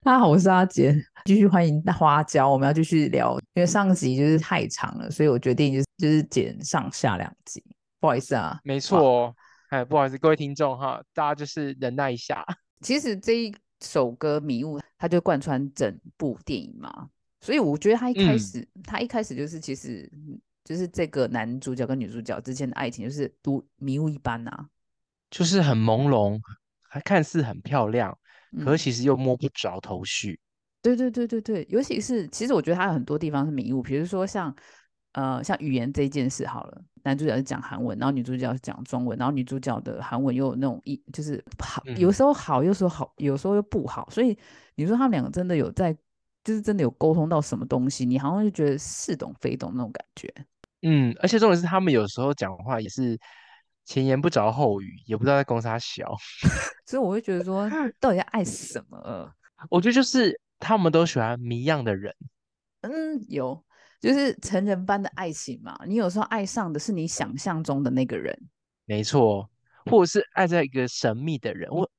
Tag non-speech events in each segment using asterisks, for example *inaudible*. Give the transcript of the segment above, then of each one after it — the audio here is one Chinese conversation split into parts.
*laughs* 大家好，我是阿杰，继续欢迎花椒。我们要继续聊，因为上集就是太长了，所以我决定就是就是剪上下两集。不好意思啊，没错，哎，不好意思，各位听众哈，大家就是忍耐一下。*laughs* 其实这一首歌《迷雾》，它就贯穿整部电影嘛，所以我觉得他一开始，他一开始就是其实就是这个男主角跟女主角之间的爱情，就是如迷雾一般呐，就是很朦胧，还看似很漂亮。可其实又摸不着头绪，对对对对对，尤其是其实我觉得他有很多地方是迷雾，比如说像呃像语言这件事好了，男主角是讲韩文，然后女主角是讲中文，然后女主角的韩文又有那种一就是好，有时候好，有时候好，有时候又不好，所以你说他们两个真的有在，就是真的有沟通到什么东西，你好像就觉得似懂非懂那种感觉。嗯，而且重点是他们有时候讲话也是。前言不着后语，也不知道在攻啥小，*laughs* 所以我会觉得说，*laughs* 到底在爱什么？我觉得就是他们都喜欢谜样的人。嗯，有，就是成人般的爱情嘛。你有时候爱上的是你想象中的那个人，没错，或者是爱在一个神秘的人。我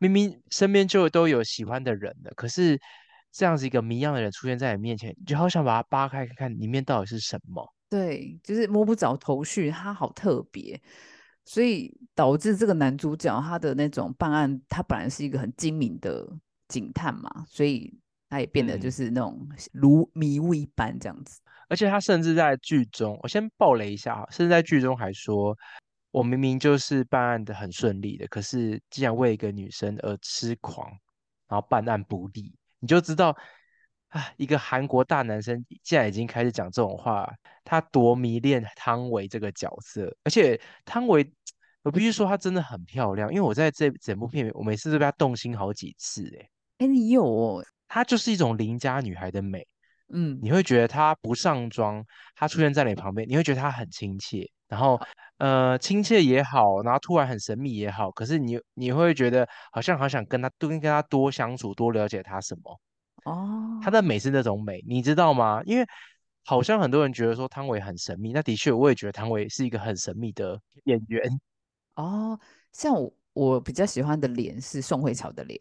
明明身边就都有喜欢的人的，可是这样子一个谜样的人出现在你面前，你就好想把它扒开看看里面到底是什么。对，就是摸不着头绪，他好特别。所以导致这个男主角他的那种办案，他本来是一个很精明的警探嘛，所以他也变得就是那种如迷雾一般这样子。而且他甚至在剧中，我先爆雷一下啊甚至在剧中还说，我明明就是办案的很顺利的，可是竟然为一个女生而痴狂，然后办案不利，你就知道啊，一个韩国大男生竟然已经开始讲这种话，他多迷恋汤唯这个角色，而且汤唯。我必须说，她真的很漂亮，因为我在这整部片，我每次都被她动心好几次。哎，哎，你有哦，她就是一种邻家女孩的美。嗯，你会觉得她不上妆，她出现在你旁边，你会觉得她很亲切。然后，呃，亲切也好，然后突然很神秘也好，可是你你会觉得好像好想跟她多跟她多相处，多了解她什么。哦，她的美是那种美，你知道吗？因为好像很多人觉得说汤唯很神秘，那的确我也觉得汤唯是一个很神秘的演员。*laughs* 哦，像我我比较喜欢的脸是宋慧乔的脸，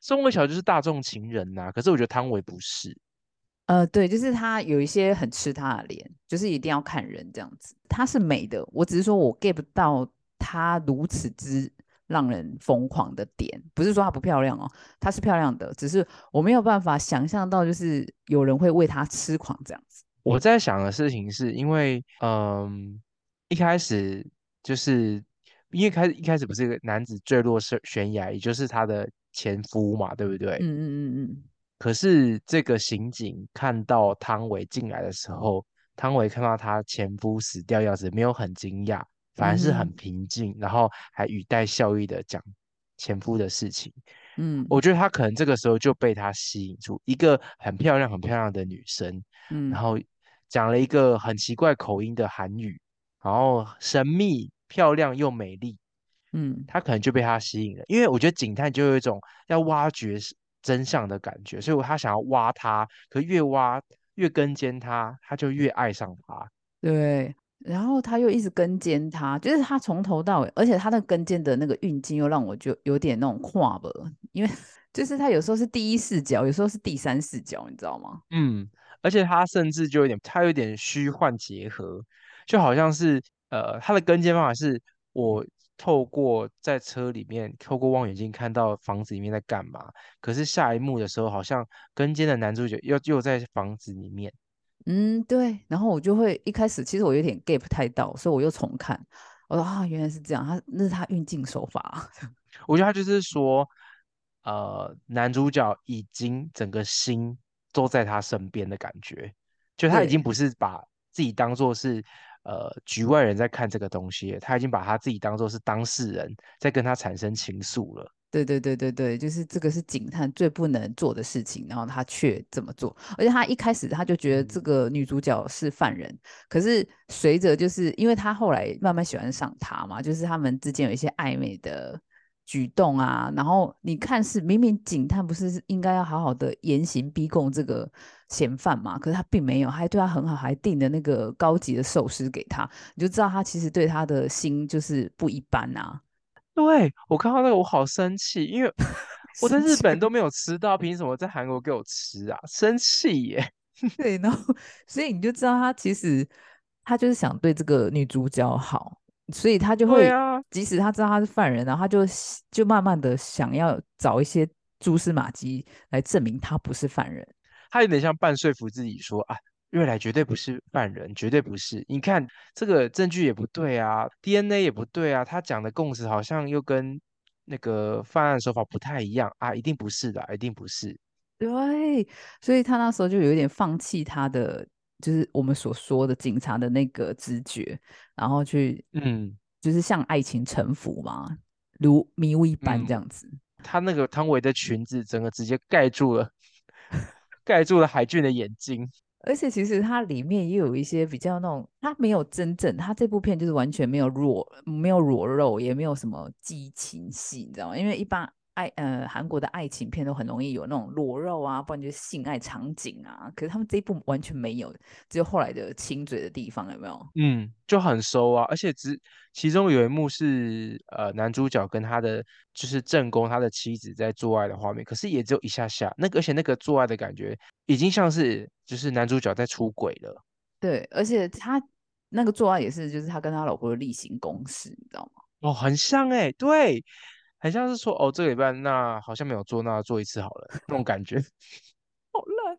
宋慧乔就是大众情人呐。可是我觉得汤唯不是，呃，对，就是她有一些很吃她的脸，就是一定要看人这样子。她是美的，我只是说我 get 不到她如此之让人疯狂的点。不是说她不漂亮哦，她是漂亮的，只是我没有办法想象到，就是有人会为她痴狂这样子。我在想的事情是因为，嗯，一开始就是。因为开始一开始不是一个男子坠落悬悬崖，也就是他的前夫嘛，对不对？嗯嗯嗯嗯。可是这个刑警看到汤唯进来的时候，汤唯看到他前夫死掉样子，没有很惊讶，反而是很平静，然后还语带笑意的讲前夫的事情。嗯，我觉得他可能这个时候就被他吸引住，一个很漂亮很漂亮的女生，嗯，然后讲了一个很奇怪口音的韩语，然后神秘。漂亮又美丽，嗯，他可能就被他吸引了，因为我觉得警探就有一种要挖掘真相的感觉，所以他想要挖他，可越挖越跟监他，他就越爱上他。对，然后他又一直跟监他，就是他从头到尾，而且他的跟监的那个运镜又让我就有点那种跨吧，因为就是他有时候是第一视角，有时候是第三视角，你知道吗？嗯，而且他甚至就有点，他有点虚幻结合，就好像是。呃，他的跟监方法是我透过在车里面透过望远镜看到房子里面在干嘛，可是下一幕的时候，好像跟监的男主角又又在房子里面。嗯，对。然后我就会一开始其实我有点 get 不太到，所以我又重看。我说啊，原来是这样，他那是他运镜手法。*laughs* 我觉得他就是说，呃，男主角已经整个心都在他身边的感觉，就他已经不是把自己当做是。呃，局外人在看这个东西，他已经把他自己当做是当事人，在跟他产生情愫了。对对对对对，就是这个是警探最不能做的事情，然后他却这么做。而且他一开始他就觉得这个女主角是犯人，可是随着就是因为他后来慢慢喜欢上她嘛，就是他们之间有一些暧昧的。举动啊，然后你看是明明警探不是应该要好好的严刑逼供这个嫌犯嘛？可是他并没有，还对他很好，还订了那个高级的寿司给他，你就知道他其实对他的心就是不一般啊。对我看到那个我好生气，因为 *laughs* 我在日本都没有吃到，凭什么在韩国给我吃啊？生气耶！*laughs* 对，然后所以你就知道他其实他就是想对这个女主角好，所以他就会，即使他知道他是犯人，然后他就就慢慢的想要找一些蛛丝马迹来证明他不是犯人。他有点像半说服自己说啊，瑞来绝对不是犯人，绝对不是。你看这个证据也不对啊，DNA 也不对啊，他讲的供词好像又跟那个犯案手法不太一样啊，一定不是的，一定不是。对，所以他那时候就有点放弃他的，就是我们所说的警察的那个直觉，然后去，嗯，就是向爱情臣服嘛，如迷雾一般这样子。他那个汤唯的裙子，整个直接盖住了，*laughs* 盖住了海俊的眼睛。而且其实它里面也有一些比较那种，它没有真正，它这部片就是完全没有裸，没有裸肉，也没有什么激情戏，你知道吗？因为一般。爱呃，韩国的爱情片都很容易有那种裸肉啊，不然就是性爱场景啊。可是他们这一部完全没有，只有后来的亲嘴的地方，有没有？嗯，就很收啊。而且只其中有一幕是呃男主角跟他的就是正宫他的妻子在做爱的画面，可是也只有一下下。那个而且那个做爱的感觉已经像是就是男主角在出轨了。对，而且他那个做爱也是就是他跟他老婆的例行公事，你知道吗？哦，很像哎，对。很像是说哦，这个礼拜那好像没有做，那做一次好了，那种感觉，*laughs* 好烂。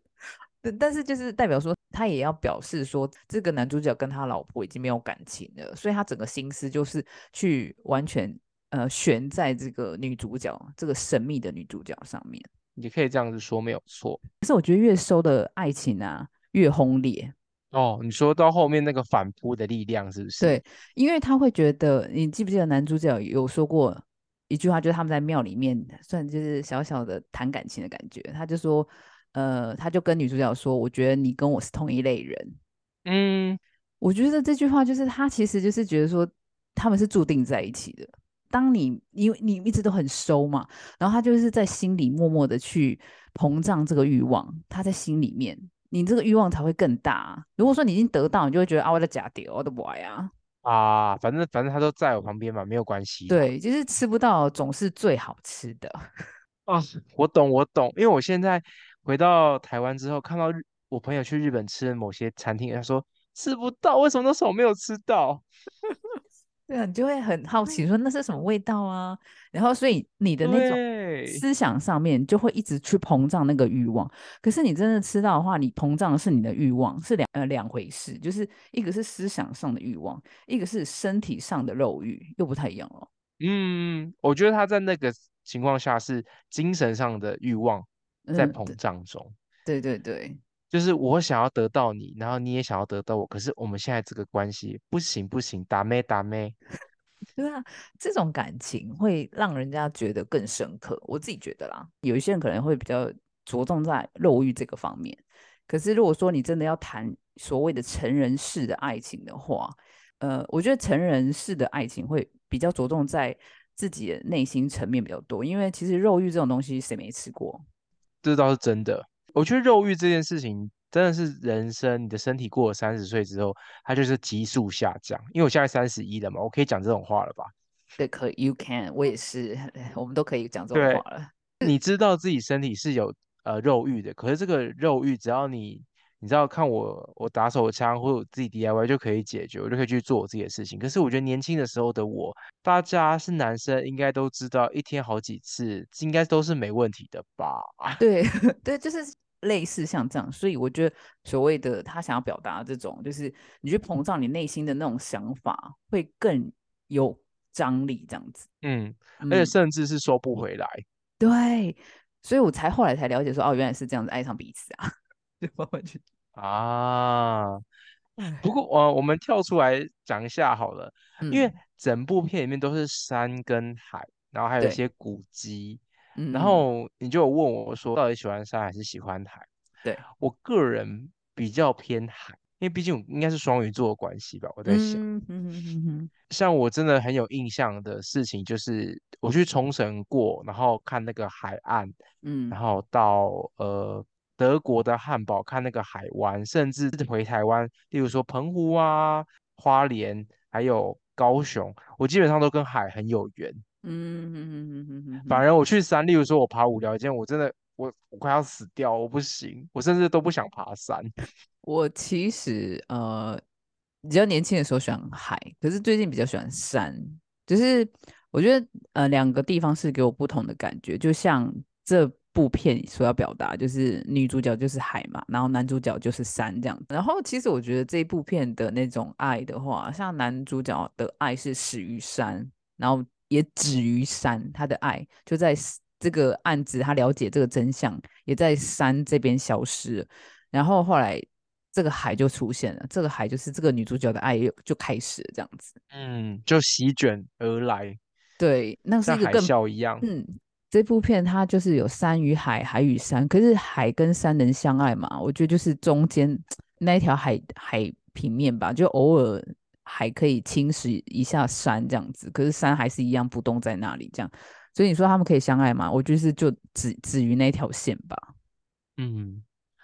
但但是就是代表说，他也要表示说，这个男主角跟他老婆已经没有感情了，所以他整个心思就是去完全呃悬在这个女主角，这个神秘的女主角上面。你可以这样子说，没有错。可是我觉得越收的爱情啊，越轰烈。哦，你说到后面那个反扑的力量是不是？对，因为他会觉得，你记不记得男主角有说过？一句话就是他们在庙里面，算就是小小的谈感情的感觉。他就说，呃，他就跟女主角说：“我觉得你跟我是同一类人。”嗯，我觉得这句话就是他其实就是觉得说他们是注定在一起的。当你因为你一直都很收嘛，然后他就是在心里默默的去膨胀这个欲望，他在心里面，你这个欲望才会更大。如果说你已经得到，你就会觉得啊，我的假屌，我的不爱啊。啊，反正反正他都在我旁边嘛，没有关系。对，就是吃不到总是最好吃的。*laughs* 啊，我懂，我懂，因为我现在回到台湾之后，看到我朋友去日本吃某些餐厅，他说吃不到，为什么那时候没有吃到？对啊，你就会很好奇，说那是什么味道啊？然后，所以你的那种思想上面就会一直去膨胀那个欲望。可是你真的吃到的话，你膨胀的是你的欲望，是两呃两回事。就是一个是思想上的欲望，一个是身体上的肉欲，又不太一样了。嗯，我觉得他在那个情况下是精神上的欲望在膨胀中。对对对。就是我想要得到你，然后你也想要得到我，可是我们现在这个关系不行不行，打咩打咩，*laughs* 对啊，这种感情会让人家觉得更深刻。我自己觉得啦，有一些人可能会比较着重在肉欲这个方面，可是如果说你真的要谈所谓的成人式的爱情的话，呃，我觉得成人式的爱情会比较着重在自己的内心层面比较多，因为其实肉欲这种东西谁没吃过？这倒是真的。我觉得肉欲这件事情真的是人生，你的身体过了三十岁之后，它就是急速下降。因为我现在三十一了嘛，我可以讲这种话了吧？对，可以，You can，我也是，*laughs* 我们都可以讲这种话了。*laughs* 你知道自己身体是有呃肉欲的，可是这个肉欲，只要你你知道看我我打手枪或者自己 DIY 就可以解决，我就可以去做我自己的事情。可是我觉得年轻的时候的我，大家是男生应该都知道，一天好几次应该都是没问题的吧？*laughs* 对 *laughs* 对，就是。类似像这样，所以我觉得所谓的他想要表达这种，就是你去膨胀你内心的那种想法，会更有张力，这样子。嗯，而且甚至是收不回来。对，所以我才后来才了解说，哦，原来是这样子爱上彼此啊。啊，*laughs* 不过我我们跳出来讲一下好了，因为整部片里面都是山跟海，然后还有一些古迹。然后你就问我说，到底喜欢山还是喜欢海？对。我个人比较偏海，因为毕竟应该是双鱼座的关系吧。我在想，像我真的很有印象的事情，就是我去冲绳过，然后看那个海岸，嗯，然后到呃德国的汉堡看那个海湾，甚至回台湾，例如说澎湖啊、花莲，还有高雄，我基本上都跟海很有缘。嗯嗯嗯嗯嗯，反而我去山，例如说我爬五条件，我真的我我快要死掉，我不行，我甚至都不想爬山。我其实呃，比较年轻的时候喜欢海，可是最近比较喜欢山。就是我觉得呃，两个地方是给我不同的感觉。就像这部片所要表达，就是女主角就是海嘛，然后男主角就是山这样。然后其实我觉得这部片的那种爱的话，像男主角的爱是始于山，然后也止于山，他的爱就在这个案子，他了解这个真相，也在山这边消失。然后后来。这个海就出现了，这个海就是这个女主角的爱又就开始了，这样子，嗯，就席卷而来，对，那是一个海啸一样，嗯，这部片它就是有山与海，海与山，可是海跟山能相爱吗？我觉得就是中间那一条海海平面吧，就偶尔海可以侵蚀一下山这样子，可是山还是一样不动在那里，这样，所以你说他们可以相爱吗？我觉得是就止止于那条线吧，嗯。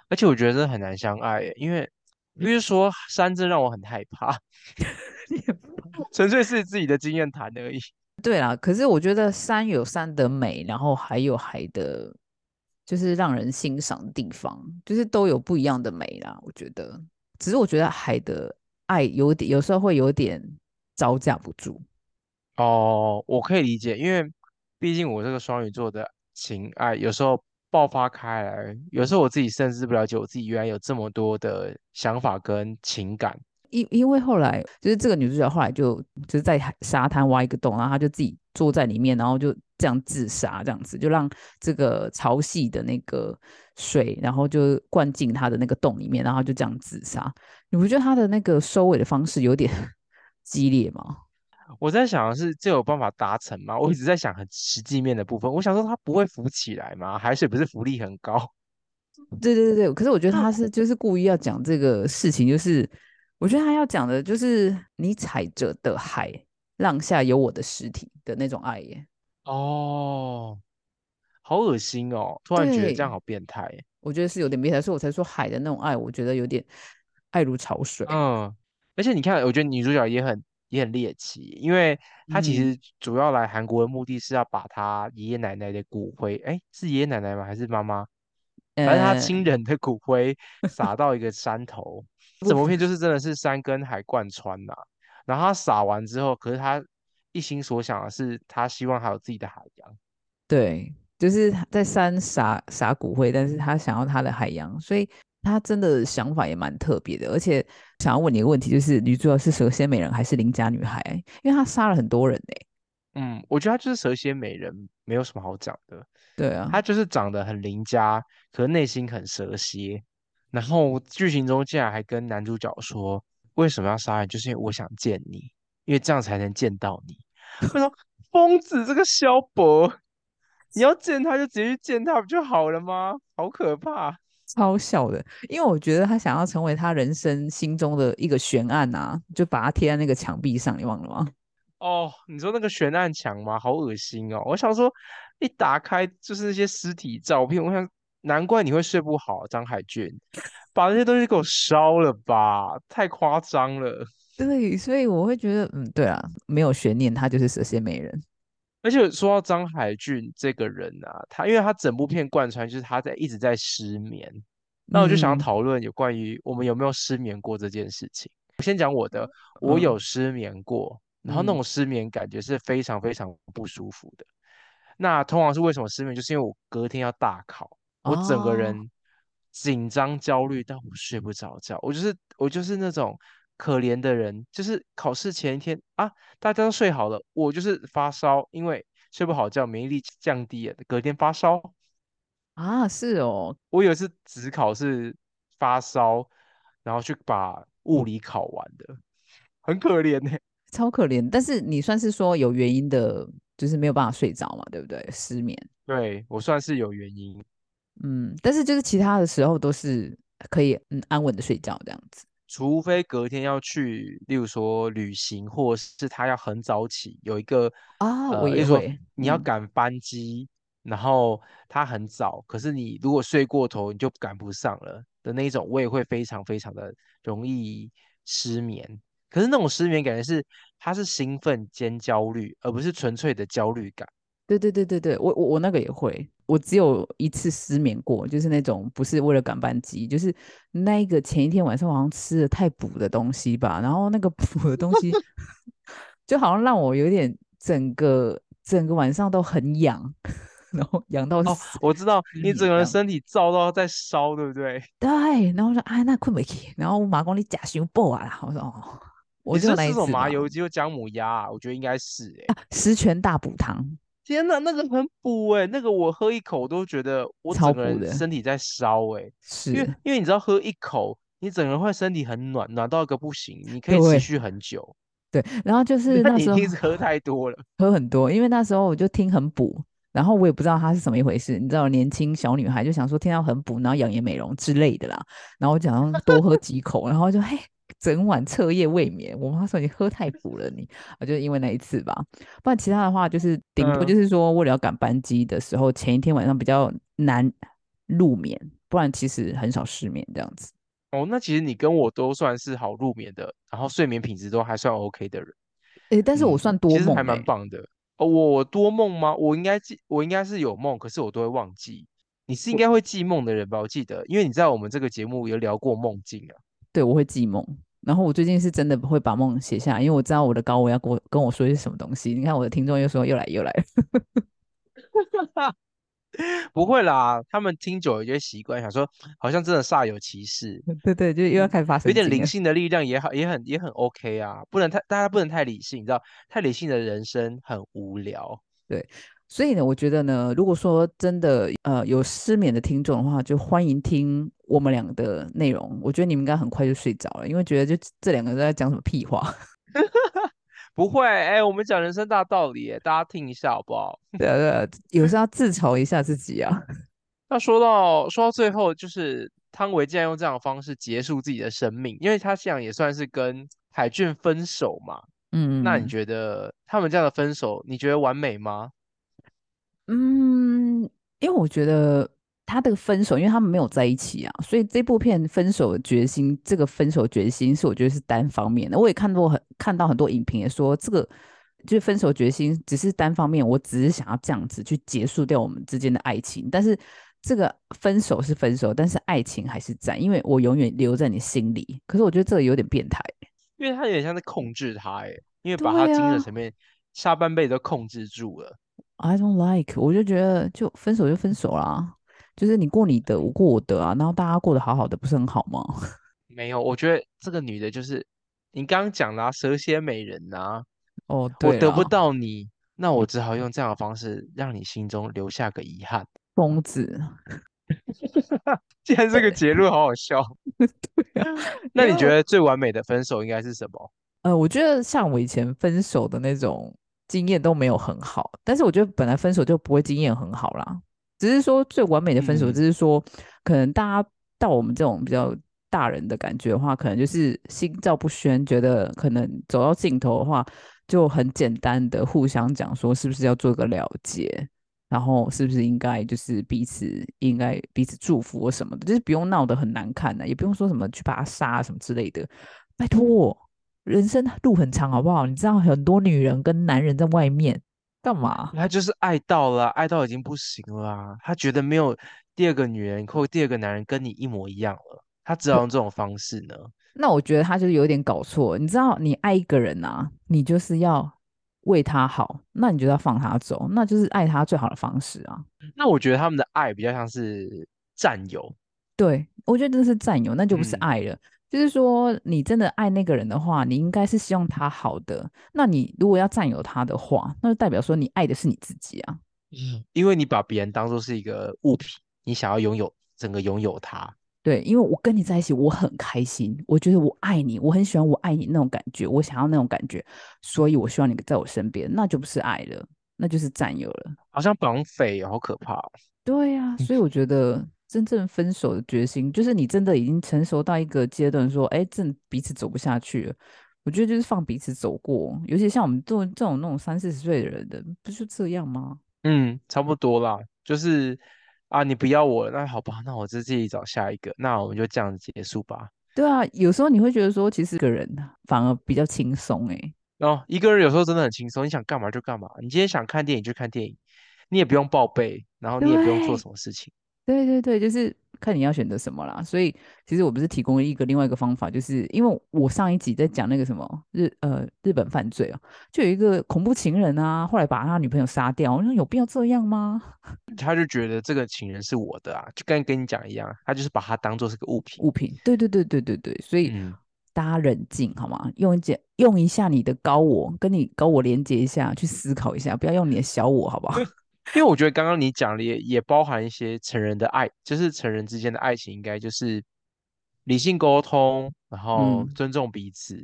而且我觉得很难相爱，因为比如说山真让我很害怕，*laughs* *laughs* 纯粹是自己的经验谈而已。对啦，可是我觉得山有山的美，然后还有海的，就是让人欣赏的地方，就是都有不一样的美啦。我觉得，只是我觉得海的爱有点，有时候会有点招架不住。哦，我可以理解，因为毕竟我这个双鱼座的情爱有时候。爆发开来，有时候我自己甚至不了解我自己原来有这么多的想法跟情感。因因为后来就是这个女主角后来就就是在沙滩挖一个洞，然后她就自己坐在里面，然后就这样自杀，这样子就让这个潮汐的那个水，然后就灌进她的那个洞里面，然后就这样自杀。你不觉得她的那个收尾的方式有点 *laughs* 激烈吗？我在想的是，这有办法达成吗？我一直在想很实际面的部分。我想说，它不会浮起来吗？海水不是浮力很高？对对对对。可是我觉得他是就是故意要讲这个事情，就是我觉得他要讲的就是你踩着的海浪下有我的尸体的那种爱耶。哦，好恶心哦！突然觉得这样好变态。我觉得是有点变态，所以我才说海的那种爱，我觉得有点爱如潮水。嗯，而且你看，我觉得女主角也很。也很猎奇，因为她其实主要来韩国的目的是要把她爷爷奶奶的骨灰，哎，是爷爷奶奶吗？还是妈妈？反正她亲人的骨灰撒到一个山头，整部片就是真的是山跟海贯穿呐。然后他撒完之后，可是他一心所想的是，他希望还有自己的海洋。对，就是在山撒撒骨灰，但是他想要他的海洋，所以。他真的想法也蛮特别的，而且想要问你一个问题，就是女主角是蛇蝎美人还是邻家女孩？因为她杀了很多人呢。嗯，我觉得她就是蛇蝎美人，没有什么好讲的。对啊，她就是长得很邻家，可是内心很蛇蝎。然后剧情中竟然还跟男主角说，为什么要杀人？就是因为我想见你，因为这样才能见到你。*laughs* 我说疯子，这个萧伯，你要见他就直接去见他不就好了吗？好可怕。超笑的，因为我觉得他想要成为他人生心中的一个悬案啊，就把它贴在那个墙壁上，你忘了吗？哦，你说那个悬案墙吗？好恶心哦！我想说，一打开就是那些尸体照片，我想难怪你会睡不好，张海俊，把那些东西给我烧了吧，太夸张了。对，所以我会觉得，嗯，对啊，没有悬念，他就是蛇蝎美人。而且说到张海俊这个人啊，他因为他整部片贯穿就是他在一直在失眠，那我就想要讨论有关于我们有没有失眠过这件事情。我先讲我的，我有失眠过，然后那种失眠感觉是非常非常不舒服的。那通常是为什么失眠？就是因为我隔天要大考，我整个人紧张焦虑但我睡不着觉，我就是我就是那种。可怜的人，就是考试前一天啊，大家都睡好了，我就是发烧，因为睡不好觉，免疫力降低了，隔天发烧啊，是哦，我有一次只考是发烧，然后去把物理考完的，很可怜呢，超可怜。但是你算是说有原因的，就是没有办法睡着嘛，对不对？失眠，对我算是有原因，嗯，但是就是其他的时候都是可以嗯安稳的睡觉这样子。除非隔天要去，例如说旅行，或是他要很早起，有一个啊，我也说你要赶班机，然后他很早，可是你如果睡过头，你就赶不上了的那种，我也会非常非常的容易失眠。可是那种失眠感觉是，他是兴奋兼焦虑，而不是纯粹的焦虑感。对对对对对，我我我那个也会，我只有一次失眠过，就是那种不是为了赶班机，就是那一个前一天晚上好像吃了太补的东西吧，然后那个 *laughs* 补的东西就好像让我有点整个整个晚上都很痒，*laughs* 然后痒到哦，我知道你整个人身体燥到在烧，对不对？*laughs* 对，然后说啊那困不起，然后我马公你假胸爆啊，我说哦，我是那种麻油鸡或姜母鸭，我觉得应该是哎，十全大补汤。天哪，那个很补哎，那个我喝一口都觉得我整个人身体在烧哎，是因为因为你知道喝一口，你整个人会身体很暖，暖到一个不行，你可以持续很久。对，然后就 *laughs* 是那时候喝太多了，喝很多，因为那时候我就听很补，然后我也不知道它是什么一回事，你知道年轻小女孩就想说听到很补，然后养颜美容之类的啦，然后我讲多喝几口，然后就嘿。整晚彻夜未眠，我妈说你喝太补了，你啊，就是因为那一次吧。不然其他的话，就是顶多就是说，为了要赶班机的时候，前一天晚上比较难入眠，不然其实很少失眠这样子。哦，那其实你跟我都算是好入眠的，然后睡眠品质都还算 OK 的人。诶，但是我算多梦，其实还蛮棒的。哦，我多梦吗？我应该记，我应该是有梦，可是我都会忘记。你是应该会记梦的人吧？我记得，因为你在我们这个节目有聊过梦境啊。对，我会记梦。然后我最近是真的会把梦写下来，因为我知道我的高我要跟我跟我说些什么东西。你看我的听众又说又来又来，*laughs* 不会啦，他们听久了就习惯，想说好像真的煞有其事。对对，就又要开始发生，有点灵性的力量也好，也很也很 OK 啊，不能太大家不能太理性，你知道，太理性的人生很无聊。对。所以呢，我觉得呢，如果说真的呃有失眠的听众的话，就欢迎听我们两个的内容。我觉得你们应该很快就睡着了，因为觉得就这两个人在讲什么屁话。*laughs* 不会，哎，我们讲人生大道理，大家听一下好不好？*laughs* 对啊，对啊，有时候要自嘲一下自己啊。*laughs* 那说到说到最后，就是汤唯竟然用这样的方式结束自己的生命，因为他这样也算是跟海俊分手嘛。嗯，那你觉得他们这样的分手，你觉得完美吗？嗯，因为我觉得他这个分手，因为他们没有在一起啊，所以这部片分手的决心，这个分手决心是我觉得是单方面的。我也看过很看到很多影评也说，这个就是分手决心只是单方面，我只是想要这样子去结束掉我们之间的爱情。但是这个分手是分手，但是爱情还是在，因为我永远留在你心里。可是我觉得这个有点变态，因为他有点像在控制他，哎，因为把他精神层面下半辈子都控制住了。I don't like，我就觉得就分手就分手啦，就是你过你的，我过我的啊，然后大家过得好好的，不是很好吗？*laughs* 没有，我觉得这个女的就是你刚刚讲的蛇蝎美人呐。哦，对我得不到你，那我只好用这样的方式让你心中留下个遗憾。疯子，*laughs* 竟然这个结论好好笑。*laughs* 对啊，那你觉得最完美的分手应该是什么？呃，我觉得像我以前分手的那种。经验都没有很好，但是我觉得本来分手就不会经验很好啦，只是说最完美的分手，只是说可能大家到我们这种比较大人的感觉的话，可能就是心照不宣，觉得可能走到尽头的话，就很简单的互相讲说是不是要做个了结，然后是不是应该就是彼此应该彼此祝福或什么的，就是不用闹得很难看的，也不用说什么去把他杀什么之类的，拜托。人生路很长，好不好？你知道很多女人跟男人在外面干嘛？他就是爱到了，爱到已经不行了。他觉得没有第二个女人或第二个男人跟你一模一样了，他只好用这种方式呢？那我觉得他就是有点搞错。你知道，你爱一个人啊，你就是要为他好，那你就要放他走，那就是爱他最好的方式啊。那我觉得他们的爱比较像是占有。对，我觉得这是占有，那就不是爱了。就是说，你真的爱那个人的话，你应该是希望他好的。那你如果要占有他的话，那就代表说你爱的是你自己啊。嗯，因为你把别人当做是一个物品，你想要拥有整个拥有他。对，因为我跟你在一起，我很开心，我觉得我爱你，我很喜欢我爱你那种感觉，我想要那种感觉，所以我希望你在我身边，那就不是爱了，那就是占有了。好像绑匪，好可怕。对呀，所以我觉得。真正分手的决心，就是你真的已经成熟到一个阶段，说，哎，正彼此走不下去了。我觉得就是放彼此走过，尤其像我们这种这种那种三四十岁的人的，不就这样吗？嗯，差不多啦，就是啊，你不要我了，那好吧，那我就自己找下一个，那我们就这样子结束吧。对啊，有时候你会觉得说，其实个人反而比较轻松，哎。哦，一个人有时候真的很轻松，你想干嘛就干嘛。你今天想看电影就看电影，你也不用报备，然后你也不用做什么事情。对对对，就是看你要选择什么啦。所以其实我不是提供一个另外一个方法，就是因为我上一集在讲那个什么日呃日本犯罪啊，就有一个恐怖情人啊，后来把他女朋友杀掉，我说有必要这样吗？*laughs* 他就觉得这个情人是我的啊，就跟跟你讲一样，他就是把他当做是个物品。物品，对对对对对对，所以大家冷静好吗？用一件用一下你的高我，跟你高我连接一下，去思考一下，不要用你的小我，好不好？*laughs* 因为我觉得刚刚你讲的也也包含一些成人的爱，就是成人之间的爱情，应该就是理性沟通，然后尊重彼此，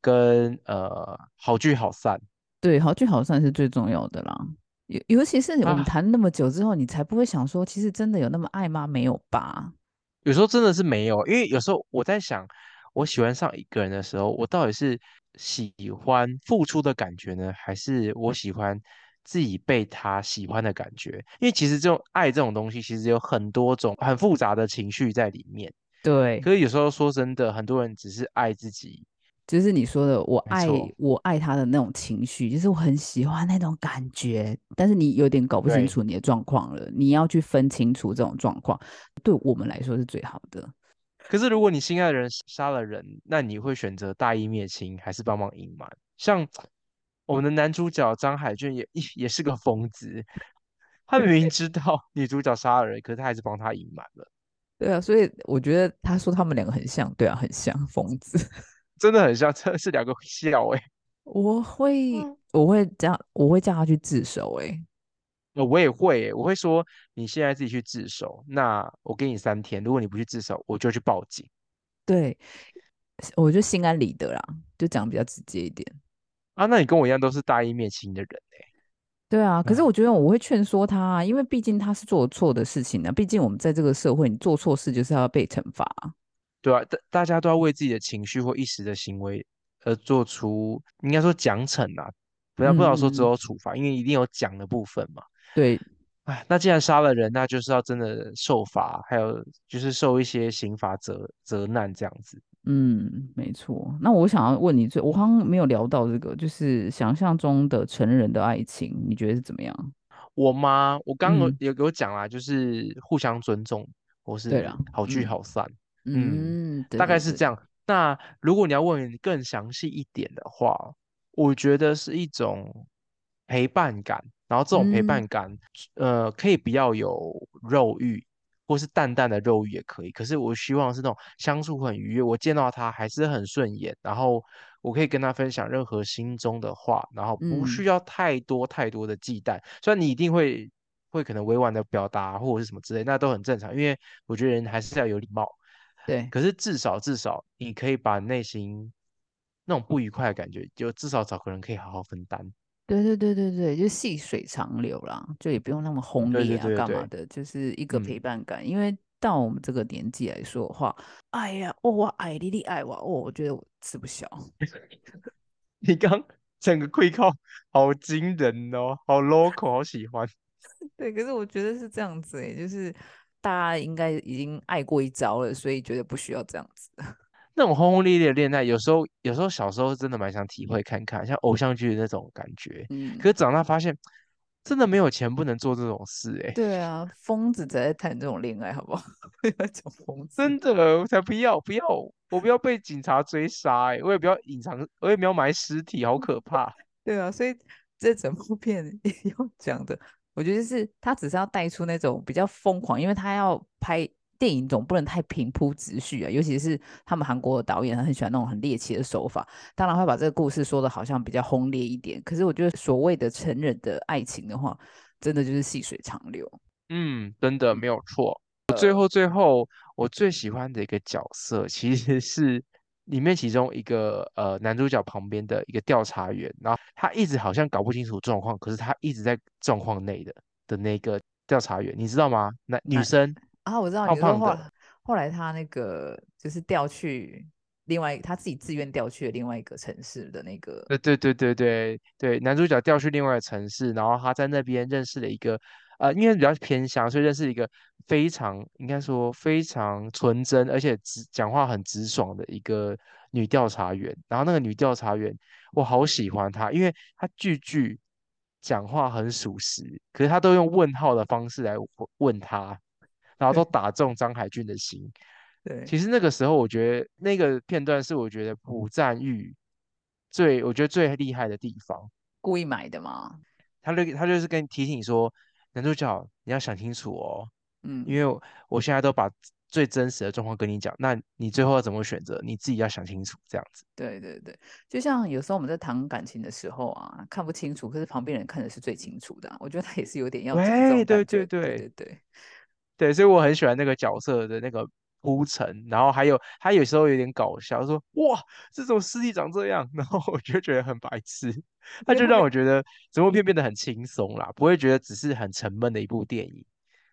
跟呃好聚好散。对，好聚好散是最重要的啦。尤尤其是我们谈那么久之后，你才不会想说，其实真的有那么爱吗？没有吧？有时候真的是没有，因为有时候我在想，我喜欢上一个人的时候，我到底是喜欢付出的感觉呢，还是我喜欢？自己被他喜欢的感觉，因为其实这种爱这种东西，其实有很多种很复杂的情绪在里面。对，可是有时候说真的，很多人只是爱自己，就是你说的，我爱我爱他的那种情绪，就是我很喜欢那种感觉。但是你有点搞不清楚你的状况了，你要去分清楚这种状况，对我们来说是最好的。可是如果你心爱的人杀了人，那你会选择大义灭亲，还是帮忙隐瞒？像。我们的男主角张海俊也也是个疯子，*laughs* 他明明知道女主角杀了人，可是他还是帮他隐瞒了。对啊，所以我觉得他说他们两个很像，对啊，很像疯子，*laughs* 真的很像，真的是两个笑哎。我会，我会这样，我会叫他去自首哎。呃，我也会，我会说你现在自己去自首，那我给你三天，如果你不去自首，我就去报警。对，我就心安理得啦，就讲比较直接一点。啊，那你跟我一样都是大义灭亲的人哎。对啊，可是我觉得我会劝说他，啊因为毕竟他是做错的事情呢。毕竟我们在这个社会，你做错事就是要被惩罚。对啊，大大家都要为自己的情绪或一时的行为而做出，应该说奖惩啊，不要不要说只有处罚，因为一定有奖的部分嘛。对，哎，那既然杀了人，那就是要真的受罚，还有就是受一些刑罚责责难这样子。嗯，没错。那我想要问你，最我好像没有聊到这个，就是想象中的成人的爱情，你觉得是怎么样？我吗？我刚刚有给我讲啦，就是互相尊重，或是好聚好散。嗯，大概是这样。那如果你要问更详细一点的话，我觉得是一种陪伴感，然后这种陪伴感，呃，可以不要有肉欲。或是淡淡的肉欲也可以，可是我希望是那种相处很愉悦，我见到他还是很顺眼，然后我可以跟他分享任何心中的话，然后不需要太多太多的忌惮。虽然你一定会会可能委婉的表达或者是什么之类，那都很正常，因为我觉得人还是要有礼貌。对，可是至少至少你可以把内心那种不愉快的感觉，就至少找个人可以好好分担。对对对对对，就细水长流啦，就也不用那么轰烈啊，干嘛的，就是一个陪伴感。因为到我们这个年纪来说的话，哎呀，哦，我爱你，你爱我，哦，我觉得我吃不消。*laughs* 你刚整个跪靠好惊人哦，好 local，好喜欢。*laughs* 对，可是我觉得是这样子诶，就是大家应该已经爱过一招了，所以觉得不需要这样子。那种轰轰烈烈的恋爱，有时候有时候小时候真的蛮想体会看看，像偶像剧的那种感觉。嗯。可是长大发现，真的没有钱不能做这种事哎。对啊，疯子才在谈这种恋爱，好不好？不 *laughs* 要讲疯子。真的，我才不要不要，我不要被警察追杀哎，我也不要隐藏，我也不要埋尸体，好可怕。*laughs* 对啊，所以这整部片 *laughs* 要讲的，我觉得是他只是要带出那种比较疯狂，因为他要拍。电影总不能太平铺直叙啊，尤其是他们韩国的导演，他很喜欢那种很猎奇的手法，当然会把这个故事说的好像比较轰烈一点。可是我觉得所谓的成人的爱情的话，真的就是细水长流。嗯，真的没有错。最后最后，我最喜欢的一个角色其实是里面其中一个呃男主角旁边的一个调查员，然后他一直好像搞不清楚状况，可是他一直在状况内的的那个调查员，你知道吗？那女生。啊，我知道你说后后来他那个就是调去另外他自己自愿调去了另外一个城市的那个，对对对对对对，男主角调去另外一个城市，然后他在那边认识了一个呃，因为比较偏乡，所以认识一个非常应该说非常纯真而且直讲话很直爽的一个女调查员。然后那个女调查员我好喜欢她，因为她句句讲话很属实，可是她都用问号的方式来问他，然后都打中张海俊的心。对，其实那个时候我觉得那个片段是我觉得朴赞玉最我觉得最厉害的地方。故意买的吗？他就他就是跟提醒你说，男主角你要想清楚哦，嗯，因为我现在都把。最真实的状况跟你讲，那你最后要怎么选择？你自己要想清楚，这样子。对对对，就像有时候我们在谈感情的时候啊，看不清楚，可是旁边人看的是最清楚的。我觉得他也是有点要对对对对对对对，所以我很喜欢那个角色的那个铺陈，然后还有他有时候有点搞笑，说哇，这种尸体长这样，*laughs* 然后我就觉得很白痴，他就让我觉得整部片变得很轻松啦，不会觉得只是很沉闷的一部电影。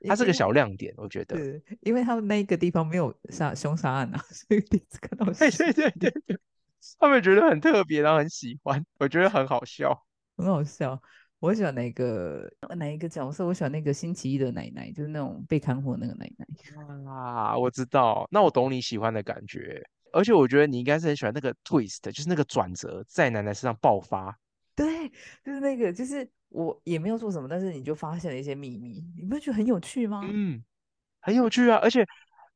它是个小亮点，我觉得。对，因为他们那个地方没有杀凶杀案啊，*laughs* 所以第一次看到。对对对对对，*laughs* 他们觉得很特别，然后很喜欢，我觉得很好笑，很好笑。我喜欢哪个哪一个角色？我喜欢那个星期一的奶奶，就是那种被看护那个奶奶。*laughs* 啊，我知道，那我懂你喜欢的感觉，而且我觉得你应该是很喜欢那个 twist，就是那个转折在奶奶身上爆发。对，就是那个，就是我也没有做什么，但是你就发现了一些秘密，你不觉得很有趣吗？嗯，很有趣啊，而且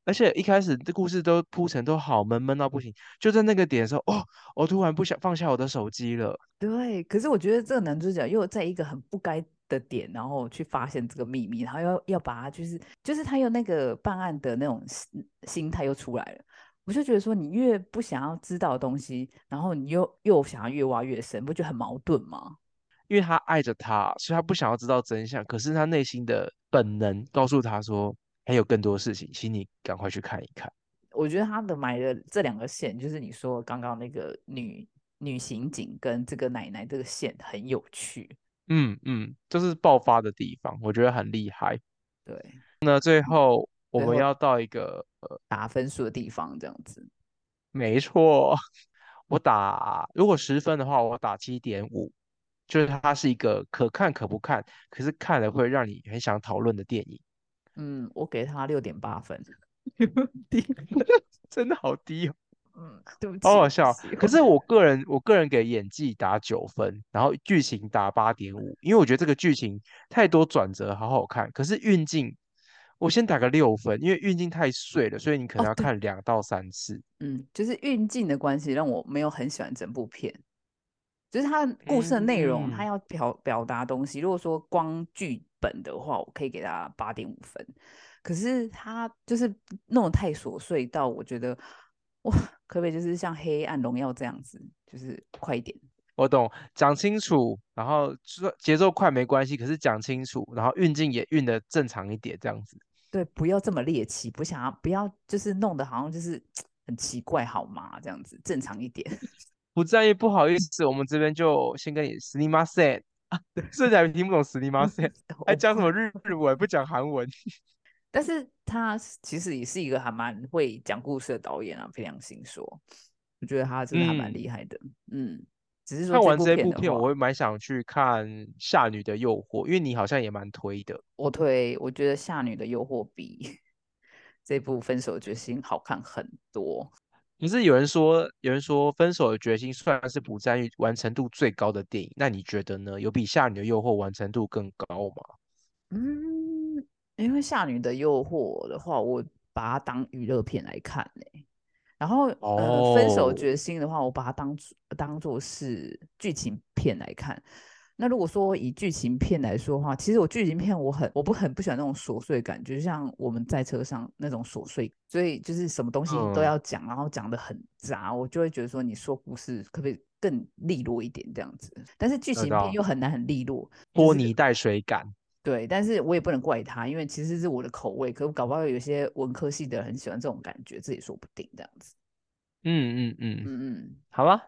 而且一开始的故事都铺陈都好闷闷到不行，就在那个点的时候，哦，我突然不想放下我的手机了。对，可是我觉得这个男主角又在一个很不该的点，然后去发现这个秘密，然后要要把他就是就是他有那个办案的那种心态又出来了。我就觉得说，你越不想要知道的东西，然后你又又想要越挖越深，不觉得很矛盾吗？因为他爱着他，所以他不想要知道真相。可是他内心的本能告诉他说，还有更多事情，请你赶快去看一看。我觉得他的埋的这两个线，就是你说刚刚那个女女刑警跟这个奶奶这个线很有趣。嗯嗯，就是爆发的地方，我觉得很厉害。对，那最后。我们要到一个呃打分数的地方，这样子。没错，我打如果十分的话，我打七点五，就是它是一个可看可不看，可是看了会让你很想讨论的电影。嗯，我给他六点八分，*laughs* 低，*laughs* 真的好低哦。嗯，对不起，好好笑。可是 *laughs* 我个人，我个人给演技打九分，然后剧情打八点五，因为我觉得这个剧情太多转折，好好看。可是运镜。我先打个六分，因为运镜太碎了，所以你可能要看两到三次。嗯，就是运镜的关系，让我没有很喜欢整部片。就是它故事的内容，它要表表达东西。如果说光剧本的话，我可以给他八点五分。可是他就是弄得太琐碎，到我觉得哇，可不可以就是像《黑暗荣耀》这样子，就是快一点。我懂，讲清楚，然后说节奏快没关系，可是讲清楚，然后运镜也运的正常一点，这样子。对，不要这么猎奇，不想要，不要就是弄得好像就是 *tsk* 很奇怪，好吗？这样子正常一点。*laughs* 不在意，不好意思，我们这边就先跟你 s n i m a s e *laughs* 啊，甚至还听不懂 m a s e 还讲什么日日文，不讲韩文。*laughs* 但是他其实也是一个还蛮会讲故事的导演啊，凭良心说，我觉得他真的还蛮厉害的，嗯。只是看完这部片，我会蛮想去看《夏女的诱惑》，因为你好像也蛮推的。我推，我觉得《夏女的诱惑》比 *laughs* 这部《分手的决心》好看很多。可是有人说，有人说《分手的决心》算是朴赞玉完成度最高的电影，那你觉得呢？有比《夏女的诱惑》完成度更高吗？嗯，因为《夏女的诱惑》的话，我把它当娱乐片来看呢。然后，呃，分手决心的话，我把它当当做是剧情片来看。那如果说以剧情片来说的话，其实我剧情片我很我不很不喜欢那种琐碎感，就像我们在车上那种琐碎，所以就是什么东西都要讲，然后讲的很杂，我就会觉得说你说故事可不可以更利落一点这样子？但是剧情片又很难很利落，拖泥带水感。对，但是我也不能怪他，因为其实是我的口味，可搞不好有些文科系的人很喜欢这种感觉，这也说不定这样子。嗯嗯嗯嗯嗯，好了，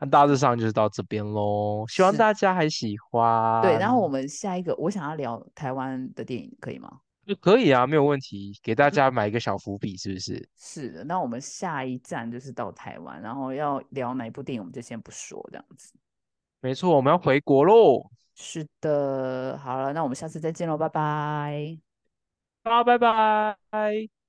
那大致上就是到这边喽，希望大家还喜欢。对，然后我们下一个，我想要聊台湾的电影，可以吗？可以啊，没有问题，给大家买一个小伏笔，是不是？是的，那我们下一站就是到台湾，然后要聊哪一部电影，我们就先不说这样子。没错，我们要回国喽。是的，好了，那我们下次再见喽，拜拜。好，拜拜。